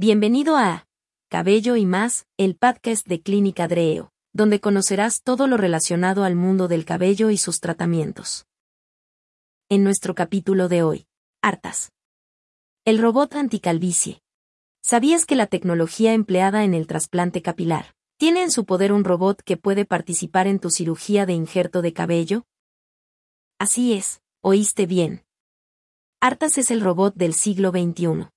Bienvenido a Cabello y más, el podcast de Clínica Dreo, donde conocerás todo lo relacionado al mundo del cabello y sus tratamientos. En nuestro capítulo de hoy, Artas. El robot anticalvicie. ¿Sabías que la tecnología empleada en el trasplante capilar tiene en su poder un robot que puede participar en tu cirugía de injerto de cabello? Así es, oíste bien. Artas es el robot del siglo XXI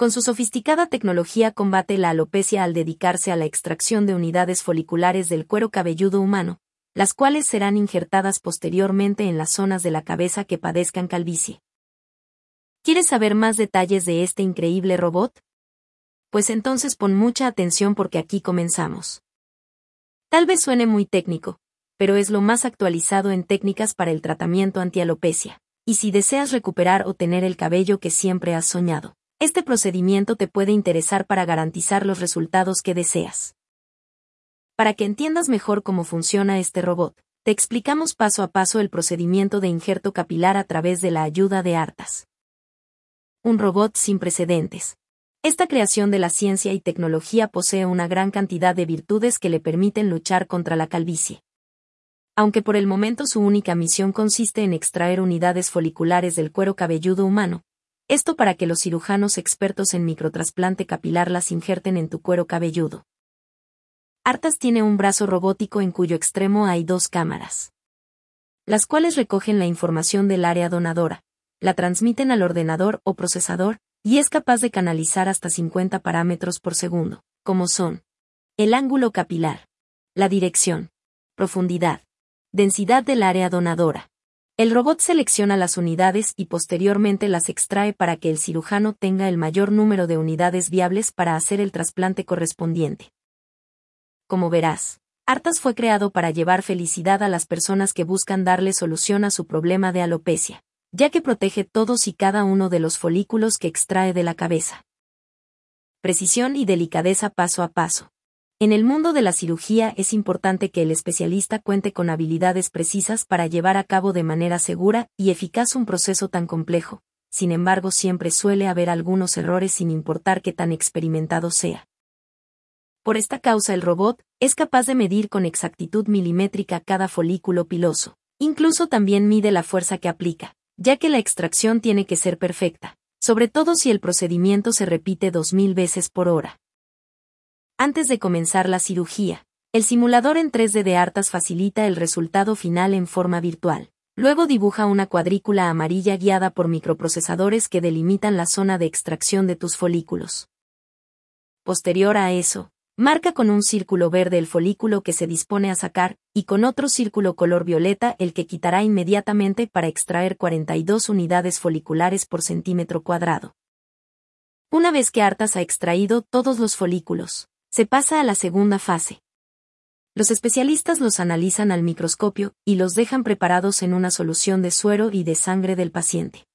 con su sofisticada tecnología combate la alopecia al dedicarse a la extracción de unidades foliculares del cuero cabelludo humano, las cuales serán injertadas posteriormente en las zonas de la cabeza que padezcan calvicie. ¿Quieres saber más detalles de este increíble robot? Pues entonces pon mucha atención porque aquí comenzamos. Tal vez suene muy técnico, pero es lo más actualizado en técnicas para el tratamiento antialopecia, y si deseas recuperar o tener el cabello que siempre has soñado este procedimiento te puede interesar para garantizar los resultados que deseas. Para que entiendas mejor cómo funciona este robot, te explicamos paso a paso el procedimiento de injerto capilar a través de la ayuda de Artas. Un robot sin precedentes. Esta creación de la ciencia y tecnología posee una gran cantidad de virtudes que le permiten luchar contra la calvicie. Aunque por el momento su única misión consiste en extraer unidades foliculares del cuero cabelludo humano, esto para que los cirujanos expertos en microtrasplante capilar las injerten en tu cuero cabelludo. Artas tiene un brazo robótico en cuyo extremo hay dos cámaras, las cuales recogen la información del área donadora, la transmiten al ordenador o procesador, y es capaz de canalizar hasta 50 parámetros por segundo, como son el ángulo capilar, la dirección, profundidad, densidad del área donadora, el robot selecciona las unidades y posteriormente las extrae para que el cirujano tenga el mayor número de unidades viables para hacer el trasplante correspondiente. Como verás, Artas fue creado para llevar felicidad a las personas que buscan darle solución a su problema de alopecia, ya que protege todos y cada uno de los folículos que extrae de la cabeza. Precisión y delicadeza paso a paso. En el mundo de la cirugía es importante que el especialista cuente con habilidades precisas para llevar a cabo de manera segura y eficaz un proceso tan complejo, sin embargo siempre suele haber algunos errores sin importar qué tan experimentado sea. Por esta causa el robot es capaz de medir con exactitud milimétrica cada folículo piloso, incluso también mide la fuerza que aplica, ya que la extracción tiene que ser perfecta, sobre todo si el procedimiento se repite 2000 veces por hora. Antes de comenzar la cirugía, el simulador en 3D de Artas facilita el resultado final en forma virtual. Luego dibuja una cuadrícula amarilla guiada por microprocesadores que delimitan la zona de extracción de tus folículos. Posterior a eso, marca con un círculo verde el folículo que se dispone a sacar, y con otro círculo color violeta el que quitará inmediatamente para extraer 42 unidades foliculares por centímetro cuadrado. Una vez que Artas ha extraído todos los folículos, se pasa a la segunda fase. Los especialistas los analizan al microscopio y los dejan preparados en una solución de suero y de sangre del paciente.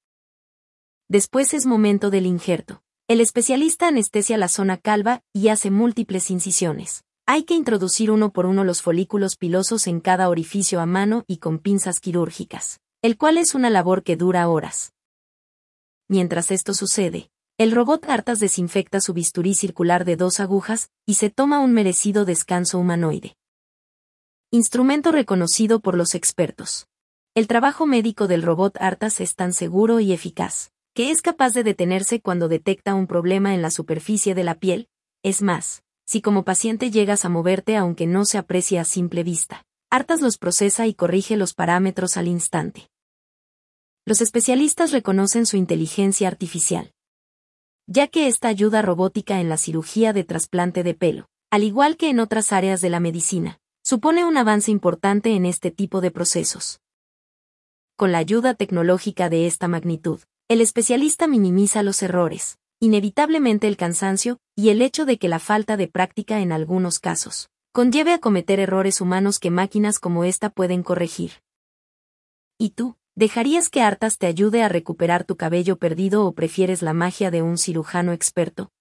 Después es momento del injerto. El especialista anestesia la zona calva y hace múltiples incisiones. Hay que introducir uno por uno los folículos pilosos en cada orificio a mano y con pinzas quirúrgicas, el cual es una labor que dura horas. Mientras esto sucede, el robot Artas desinfecta su bisturí circular de dos agujas y se toma un merecido descanso humanoide. Instrumento reconocido por los expertos. El trabajo médico del robot Artas es tan seguro y eficaz, que es capaz de detenerse cuando detecta un problema en la superficie de la piel, es más, si como paciente llegas a moverte aunque no se aprecie a simple vista, Artas los procesa y corrige los parámetros al instante. Los especialistas reconocen su inteligencia artificial ya que esta ayuda robótica en la cirugía de trasplante de pelo, al igual que en otras áreas de la medicina, supone un avance importante en este tipo de procesos. Con la ayuda tecnológica de esta magnitud, el especialista minimiza los errores, inevitablemente el cansancio y el hecho de que la falta de práctica en algunos casos conlleve a cometer errores humanos que máquinas como esta pueden corregir. ¿Y tú? ¿Dejarías que Artas te ayude a recuperar tu cabello perdido o prefieres la magia de un cirujano experto?